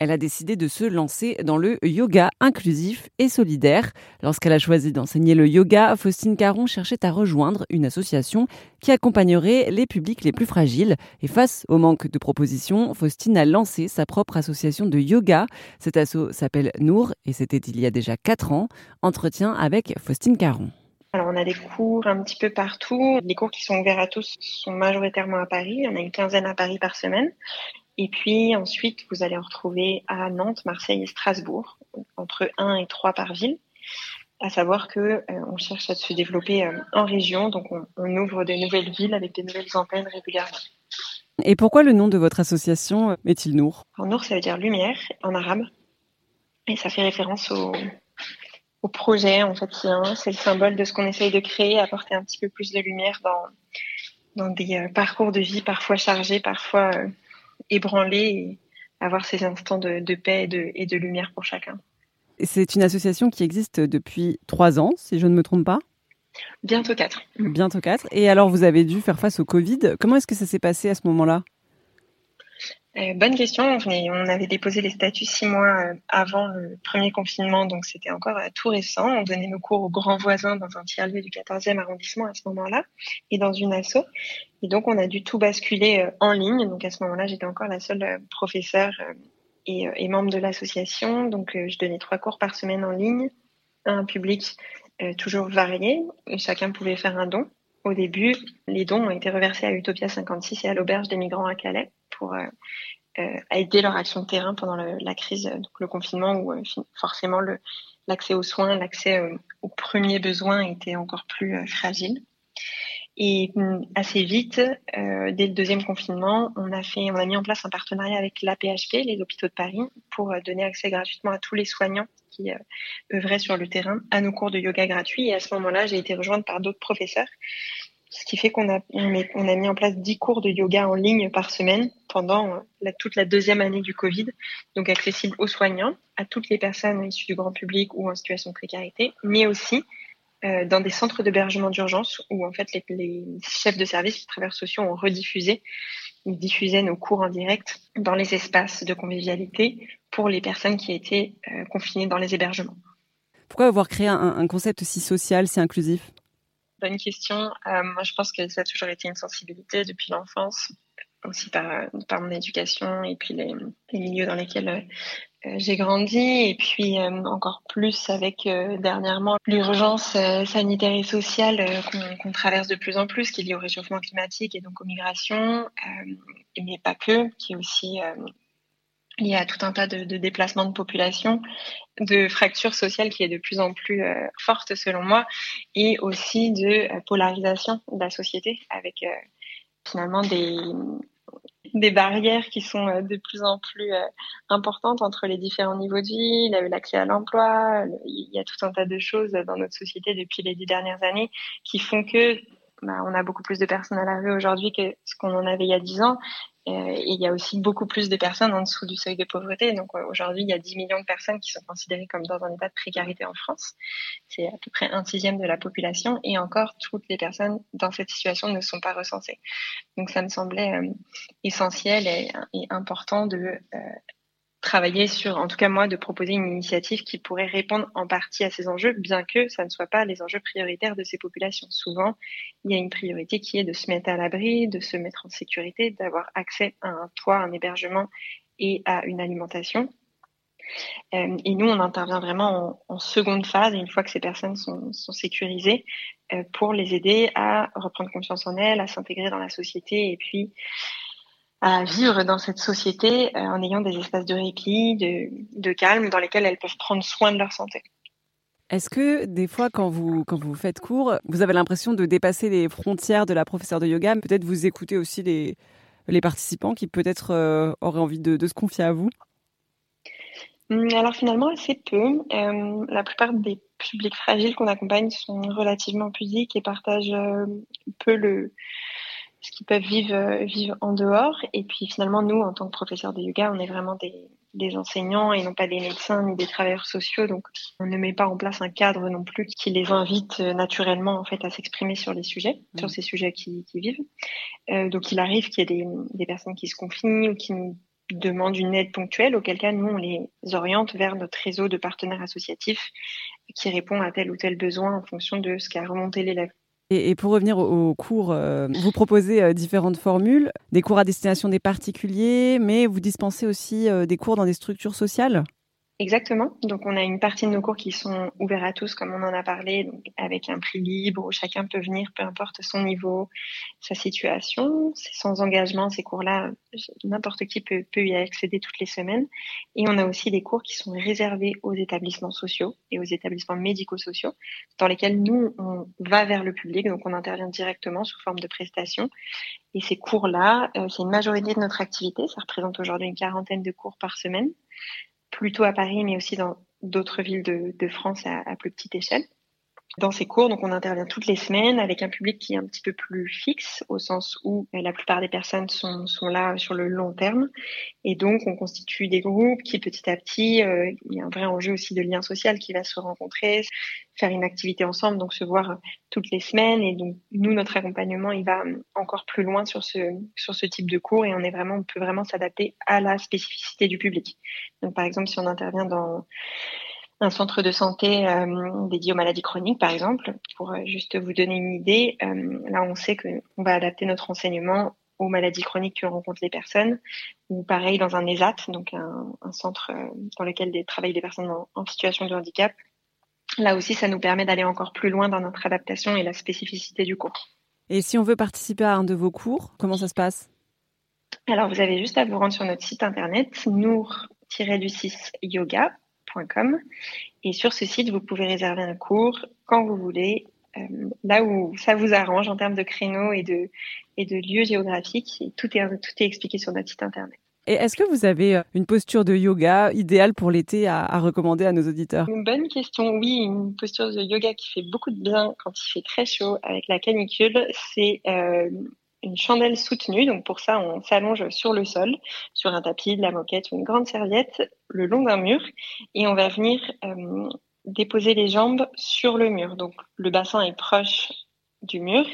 elle a décidé de se lancer dans le yoga inclusif et solidaire. Lorsqu'elle a choisi d'enseigner le yoga, Faustine Caron cherchait à rejoindre une association qui accompagnerait les publics les plus fragiles. Et face au manque de propositions, Faustine a lancé sa propre association de yoga. Cet asso s'appelle Nour et c'était il y a déjà 4 ans. Entretien avec Faustine Caron. Alors, on a des cours un petit peu partout. Les cours qui sont ouverts à tous sont majoritairement à Paris. On a une quinzaine à Paris par semaine. Et puis ensuite, vous allez en retrouver à Nantes, Marseille et Strasbourg, entre 1 et 3 par ville. À savoir que euh, on cherche à se développer euh, en région, donc on, ouvre de nouvelles villes avec de nouvelles antennes régulièrement. Et pourquoi le nom de votre association est-il Nour? Nour, ça veut dire lumière en arabe. Et ça fait référence au, au projet en fait c'est le symbole de ce qu'on essaye de créer apporter un petit peu plus de lumière dans dans des euh, parcours de vie parfois chargés parfois euh, ébranlés et avoir ces instants de, de paix et de, et de, lumière pour chacun. C'est une association qui existe depuis trois ans si je ne me trompe pas. Bientôt quatre. Bientôt quatre. Et alors vous avez dû faire face au Covid. Comment est-ce que ça s'est passé à ce moment-là? Euh, bonne question. On, avait déposé les statuts six mois euh, avant le premier confinement, donc c'était encore euh, tout récent. On donnait nos cours aux grands voisins dans un tiers-lieu du 14e arrondissement à ce moment-là et dans une asso. Et donc on a dû tout basculer en ligne. Donc à ce moment-là, j'étais encore la seule professeure et, et membre de l'association. Donc je donnais trois cours par semaine en ligne un public toujours varié. Chacun pouvait faire un don. Au début, les dons ont été reversés à Utopia 56 et à l'auberge des migrants à Calais pour euh, euh, aider leur action de terrain pendant la crise, donc le confinement où euh, forcément l'accès aux soins, l'accès aux premiers besoins était encore plus fragile. Et hum, assez vite, dès le deuxième confinement, on a fait, on a mis en place un partenariat avec l'APHP, les hôpitaux de Paris, pour donner accès gratuitement à tous les soignants qui œuvraient sur le terrain à nos cours de yoga gratuits. Et à ce moment-là, j'ai été rejointe par d'autres professeurs ce qui fait qu'on a, mis en place 10 cours de yoga en ligne par semaine pendant euh, toute la deuxième année du Covid, donc accessible aux soignants, à toutes les personnes issues du grand public ou en situation de précarité, mais aussi euh, dans des centres d'hébergement d'urgence où en fait les, chefs de service, les travailleurs sociaux ont rediffusé, diffusaient nos cours en direct dans les espaces de convivialité pour les personnes qui étaient euh, confinées dans les hébergements. Pourquoi avoir créé un concept si social, si inclusif? Bonne question. Euh, moi, je pense que ça a toujours été une sensibilité depuis l'enfance, aussi par, mon éducation et puis les, milieux dans lesquels euh, j'ai grandi. Et puis euh, encore plus avec dernièrement l'urgence sanitaire et sociale qu'on traverse de plus en plus, qui est liée au réchauffement climatique et donc aux migrations, mais pas que, qui est aussi il y a tout un tas de, déplacements de population, de fractures sociales qui est de plus en plus euh, forte selon moi, et aussi de euh, polarisation de la société avec euh, finalement des, des barrières qui sont de plus en plus importantes entre les différents niveaux de vie, l'accès à l'emploi, il y a tout un tas de choses dans notre société depuis les dix dernières années qui font que bah, on a beaucoup plus de personnes à la rue aujourd'hui que ce qu'on en avait il y a dix ans euh, et il y a aussi beaucoup plus de personnes en dessous du seuil de pauvreté. Donc euh, aujourd'hui, il y a 10 millions de personnes qui sont considérées comme dans un état de précarité en France. C'est à peu près un sixième de la population. Et encore, toutes les personnes dans cette situation ne sont pas recensées. Donc ça me semblait euh, essentiel et, et, important de travailler sur, en tout cas moi, de proposer une initiative qui pourrait répondre en partie à ces enjeux, bien que ça ne soit pas les enjeux prioritaires de ces populations. Souvent, il y a une priorité qui est de se mettre à l'abri, de se mettre en sécurité, d'avoir accès à un toit, un hébergement et à une alimentation. Euh, et nous, on intervient vraiment en, seconde phase, une fois que ces personnes sont, sécurisées, euh, pour les aider à reprendre confiance en elles, à s'intégrer dans la société et puis à vivre dans cette société euh, en ayant des espaces de répit, de, de, calme, dans lesquels elles peuvent prendre soin de leur santé. Est-ce que des fois, quand vous, quand vous faites cours, vous avez l'impression de dépasser les frontières de la professeure de yoga? Peut-être vous écoutez aussi les, les participants qui peut-être euh, auraient envie de, de, se confier à vous? Hum, Alors finalement, assez peu. Euh, la plupart des publics fragiles qu'on accompagne sont relativement pudiques et partagent peu le, ce qu'ils peuvent vivre, euh, vivre en dehors. Et puis finalement, nous, en tant que professeurs de yoga, on est vraiment des, des enseignants et non pas des médecins ni des travailleurs sociaux. Donc, on ne met pas en place un cadre non plus qui les invite euh, naturellement en fait à s'exprimer sur les sujets, sur ces sujets qui, qui vivent. Euh, donc, il arrive qu'il y ait des, des, personnes qui se confient ou qui nous demandent une aide ponctuelle, auquel cas nous on les oriente vers notre réseau de partenaires associatifs qui répond à tel ou tel besoin en fonction de ce qu'a remonté l'élève. Et, pour revenir aux cours, euh, vous proposez euh, différentes formules, des cours à destination des particuliers, mais vous dispensez aussi euh, des cours dans des structures sociales? Exactement. Donc, on a une partie de nos cours qui sont ouverts à tous, comme on en a parlé, donc avec un prix libre où chacun peut venir, peu importe son niveau, sa situation. C'est sans engagement, ces cours-là, n'importe qui peut, y accéder toutes les semaines. Et on a aussi des cours qui sont réservés aux établissements sociaux et aux établissements médico-sociaux, dans lesquels nous, on va vers le public, donc on intervient directement sous forme de prestations. Et ces cours-là, euh, c'est une majorité de notre activité. Ça représente aujourd'hui une quarantaine de cours par semaine plutôt à Paris, mais aussi dans d'autres villes de, France à, plus petite échelle dans ces cours. Donc, on intervient toutes les semaines avec un public qui est un petit peu plus fixe, au sens où euh, la plupart des personnes sont, sont là sur le long terme. Et donc, on constitue des groupes qui, petit à petit, euh, il y a un vrai enjeu aussi de lien social qui va se rencontrer, faire une activité ensemble, donc se voir toutes les semaines. Et donc, nous, notre accompagnement, il va encore plus loin sur ce, sur ce type de cours et on est vraiment, on peut vraiment s'adapter à la spécificité du public. Donc, par exemple, si on intervient dans un centre de santé euh, dédié aux maladies chroniques, par exemple, pour euh, juste vous donner une idée. Euh, là, on sait qu'on va adapter notre enseignement aux maladies chroniques que rencontrent les personnes, ou pareil dans un ESAT, donc un, centre dans lequel travaillent des personnes en, situation de handicap. Là aussi, ça nous permet d'aller encore plus loin dans notre adaptation et la spécificité du cours. Et si on veut participer à un de vos cours, comment ça se passe? Alors, vous avez juste à vous rendre sur notre site internet, nour-du6yoga et sur ce site, vous pouvez réserver un cours quand vous voulez, euh, là où ça vous arrange en termes de créneaux et de, et de lieux géographiques. tout, est, tout est expliqué sur notre site internet. Et est-ce que vous avez euh, une posture de yoga idéale pour l'été à, recommander à nos auditeurs Une bonne question. Oui, une posture de yoga qui fait beaucoup de bien quand il fait très chaud avec la canicule, c'est euh, une chandelle soutenue. Donc pour ça, on s'allonge sur le sol, sur un tapis, de la moquette ou une grande serviette, le long d'un mur, et on va venir euh, déposer les jambes sur le mur. Donc le bassin est proche du mur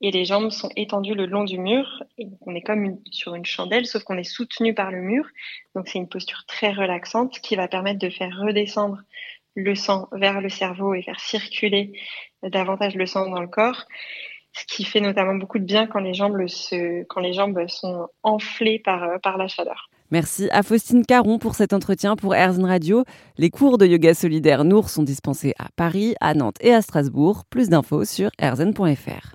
et les jambes sont étendues le long du mur. On est comme sur une chandelle, sauf qu'on est soutenu par le mur. Donc c'est une posture très relaxante qui va permettre de faire redescendre le sang vers le cerveau et faire circuler davantage le sang dans le corps ce qui fait notamment beaucoup de bien quand les jambes, se, quand les jambes sont enflées par, euh, par la chaleur. Merci à Faustine Caron pour cet entretien pour Airzone Radio. Les cours de yoga solidaire Nour sont dispensés à Paris, à Nantes et à Strasbourg. Plus d'infos sur airzone.fr.